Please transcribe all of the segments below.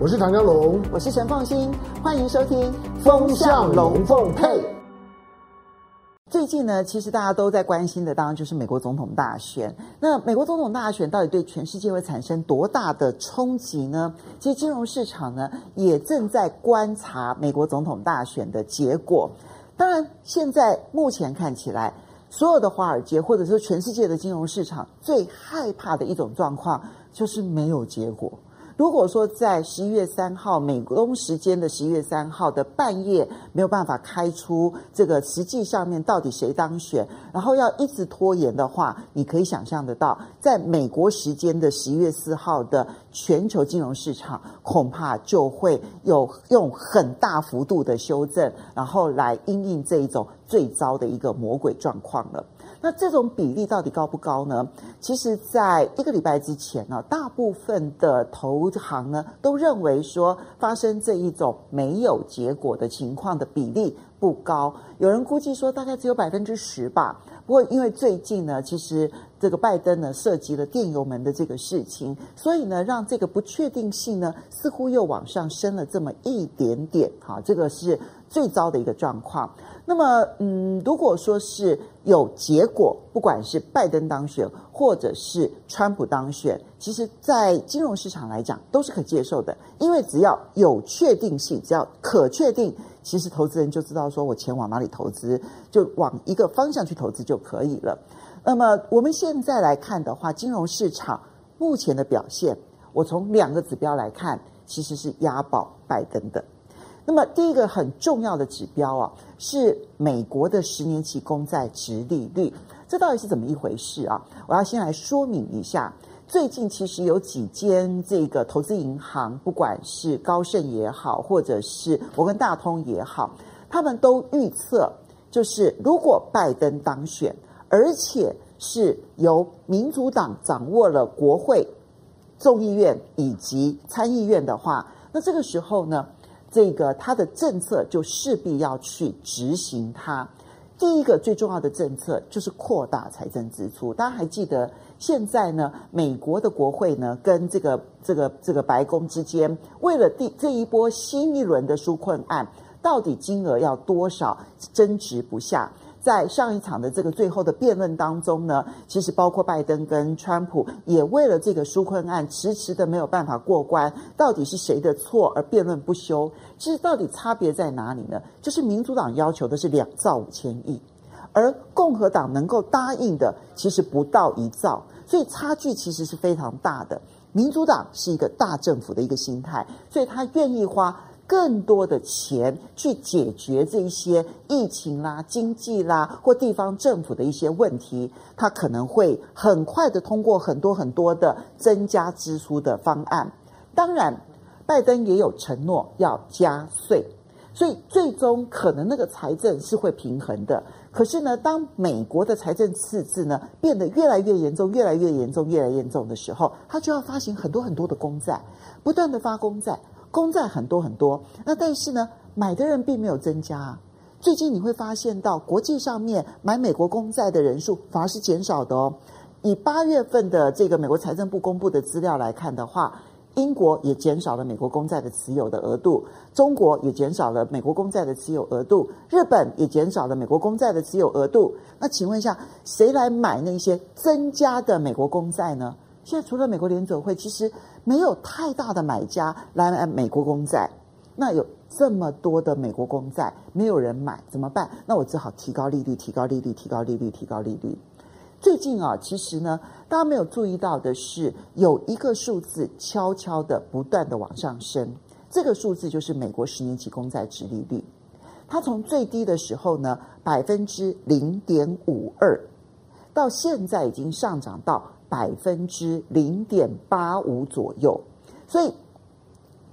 我是唐江龙，我是陈凤新，欢迎收听《风向龙凤配》。最近呢，其实大家都在关心的，当然就是美国总统大选。那美国总统大选到底对全世界会产生多大的冲击呢？其实金融市场呢，也正在观察美国总统大选的结果。当然，现在目前看起来，所有的华尔街或者说全世界的金融市场最害怕的一种状况，就是没有结果。如果说在十一月三号美东时间的十一月三号的半夜没有办法开出这个实际上面到底谁当选，然后要一直拖延的话，你可以想象得到，在美国时间的十一月四号的全球金融市场恐怕就会有用很大幅度的修正，然后来因应这一种最糟的一个魔鬼状况了。那这种比例到底高不高呢？其实，在一个礼拜之前呢，大部分的投行呢都认为说，发生这一种没有结果的情况的比例不高。有人估计说，大概只有百分之十吧。不过，因为最近呢，其实这个拜登呢涉及了电邮门的这个事情，所以呢，让这个不确定性呢似乎又往上升了这么一点点。好，这个是最糟的一个状况。那么，嗯，如果说是有结果，不管是拜登当选，或者是川普当选，其实，在金融市场来讲都是可接受的，因为只要有确定性，只要可确定，其实投资人就知道说我钱往哪里投资，就往一个方向去投资就可以了。那么，我们现在来看的话，金融市场目前的表现，我从两个指标来看，其实是押宝拜登的。那么第一个很重要的指标啊，是美国的十年期公债殖利率，这到底是怎么一回事啊？我要先来说明一下。最近其实有几间这个投资银行，不管是高盛也好，或者是摩根大通也好，他们都预测，就是如果拜登当选，而且是由民主党掌握了国会、众议院以及参议院的话，那这个时候呢，这个他的政策就势必要去执行它。第一个最重要的政策就是扩大财政支出。大家还记得现在呢，美国的国会呢跟这个这个这个白宫之间，为了第这一波新一轮的纾困案，到底金额要多少，争执不下。在上一场的这个最后的辩论当中呢，其实包括拜登跟川普也为了这个纾困案迟迟的没有办法过关，到底是谁的错而辩论不休？其实到底差别在哪里呢？就是民主党要求的是两兆五千亿，而共和党能够答应的其实不到一兆，所以差距其实是非常大的。民主党是一个大政府的一个心态，所以他愿意花。更多的钱去解决这一些疫情啦、经济啦或地方政府的一些问题，他可能会很快的通过很多很多的增加支出的方案。当然，拜登也有承诺要加税，所以最终可能那个财政是会平衡的。可是呢，当美国的财政赤字呢变得越来越严重、越来越严重、越来越严重的时候，他就要发行很多很多的公债，不断的发公债。公债很多很多，那但是呢，买的人并没有增加。最近你会发现到国际上面买美国公债的人数反而是减少的哦。以八月份的这个美国财政部公布的资料来看的话，英国也减少了美国公债的持有的额度，中国也减少了美国公债的持有额度，日本也减少了美国公债的持有额度。那请问一下，谁来买那些增加的美国公债呢？现在除了美国联准会，其实没有太大的买家来买美国公债。那有这么多的美国公债，没有人买怎么办？那我只好提高利率，提高利率，提高利率，提高利率。最近啊，其实呢，大家没有注意到的是，有一个数字悄悄的不断的往上升。这个数字就是美国十年期公债殖利率，它从最低的时候呢，百分之零点五二，到现在已经上涨到。百分之零点八五左右，所以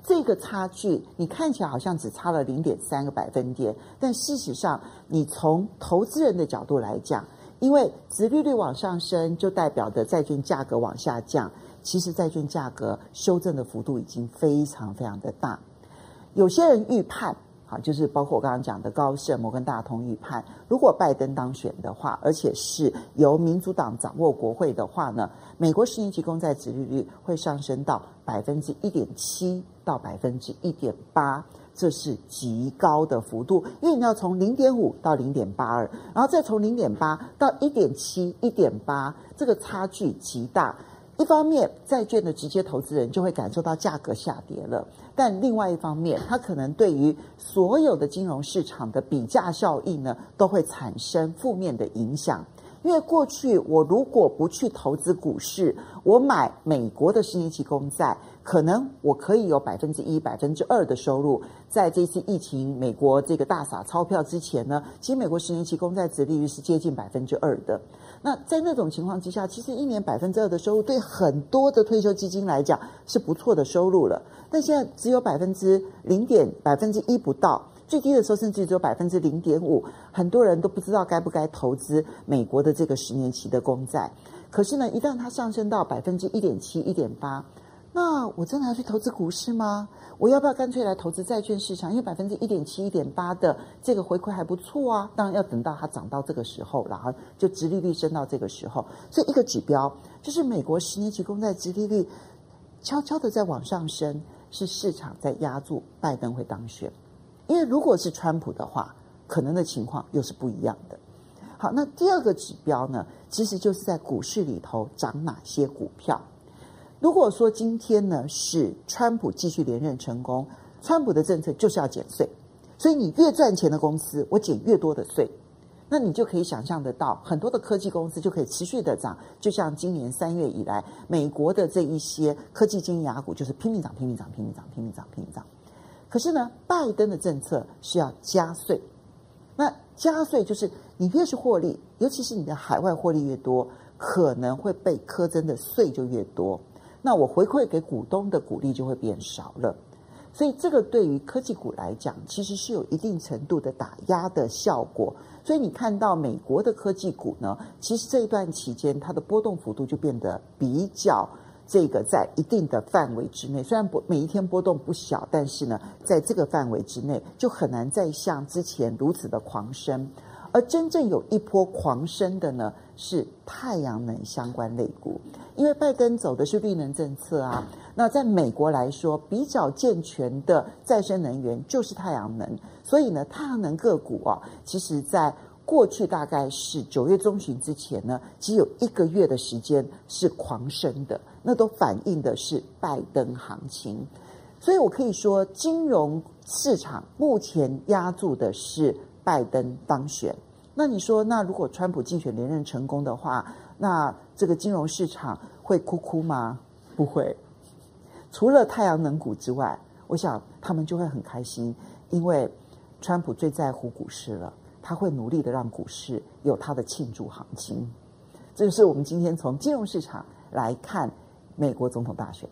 这个差距你看起来好像只差了零点三个百分点，但事实上，你从投资人的角度来讲，因为殖利率往上升，就代表的债券价格往下降。其实债券价格修正的幅度已经非常非常的大。有些人预判好，就是包括我刚刚讲的高盛、摩根大通预判，如果拜登当选的话，而且是由民主党掌握国会的话呢，美国十年期公债殖利率会上升到百分之一点七到百分之一点八，这是极高的幅度，因为你要从零点五到零点八二，然后再从零点八到一点七、一点八，这个差距极大。一方面，债券的直接投资人就会感受到价格下跌了，但另外一方面，它可能对于所有的金融市场的比价效应呢，都会产生负面的影响。因为过去我如果不去投资股市，我买美国的十年期公债，可能我可以有百分之一、百分之二的收入。在这次疫情，美国这个大撒钞票之前呢，其实美国十年期公债殖利率是接近百分之二的。那在那种情况之下，其实一年百分之二的收入，对很多的退休基金来讲是不错的收入了。但现在只有百分之零点百分之一不到。最低的时候甚至只有百分之零点五，很多人都不知道该不该投资美国的这个十年期的公债。可是呢，一旦它上升到百分之一点七、一点八，那我真的要去投资股市吗？我要不要干脆来投资债券市场？因为百分之一点七、一点八的这个回馈还不错啊。当然要等到它涨到这个时候，然后就殖利率升到这个时候。所以一个指标就是美国十年期公债殖利率悄悄的在往上升，是市场在压住拜登会当选。因为如果是川普的话，可能的情况又是不一样的。好，那第二个指标呢，其实就是在股市里头涨哪些股票。如果说今天呢是川普继续连任成功，川普的政策就是要减税，所以你越赚钱的公司，我减越多的税，那你就可以想象得到，很多的科技公司就可以持续的涨。就像今年三月以来，美国的这一些科技金牙股就是拼命涨、拼命涨、拼命涨、拼命涨、拼命涨。可是呢，拜登的政策是要加税。那加税就是你越是获利，尤其是你的海外获利越多，可能会被苛征的税就越多。那我回馈给股东的股利就会变少了。所以这个对于科技股来讲，其实是有一定程度的打压的效果。所以你看到美国的科技股呢，其实这一段期间它的波动幅度就变得比较。这个在一定的范围之内，虽然不每一天波动不小，但是呢，在这个范围之内，就很难再像之前如此的狂升。而真正有一波狂升的呢，是太阳能相关类股，因为拜登走的是绿能政策啊。那在美国来说，比较健全的再生能源就是太阳能，所以呢，太阳能个股啊，其实在。过去大概是九月中旬之前呢，只有一个月的时间是狂升的，那都反映的是拜登行情。所以我可以说，金融市场目前押注的是拜登当选。那你说，那如果川普竞选连任成功的话，那这个金融市场会哭哭吗？不会。除了太阳能股之外，我想他们就会很开心，因为川普最在乎股市了。他会努力的让股市有他的庆祝行情，这就是我们今天从金融市场来看美国总统大选。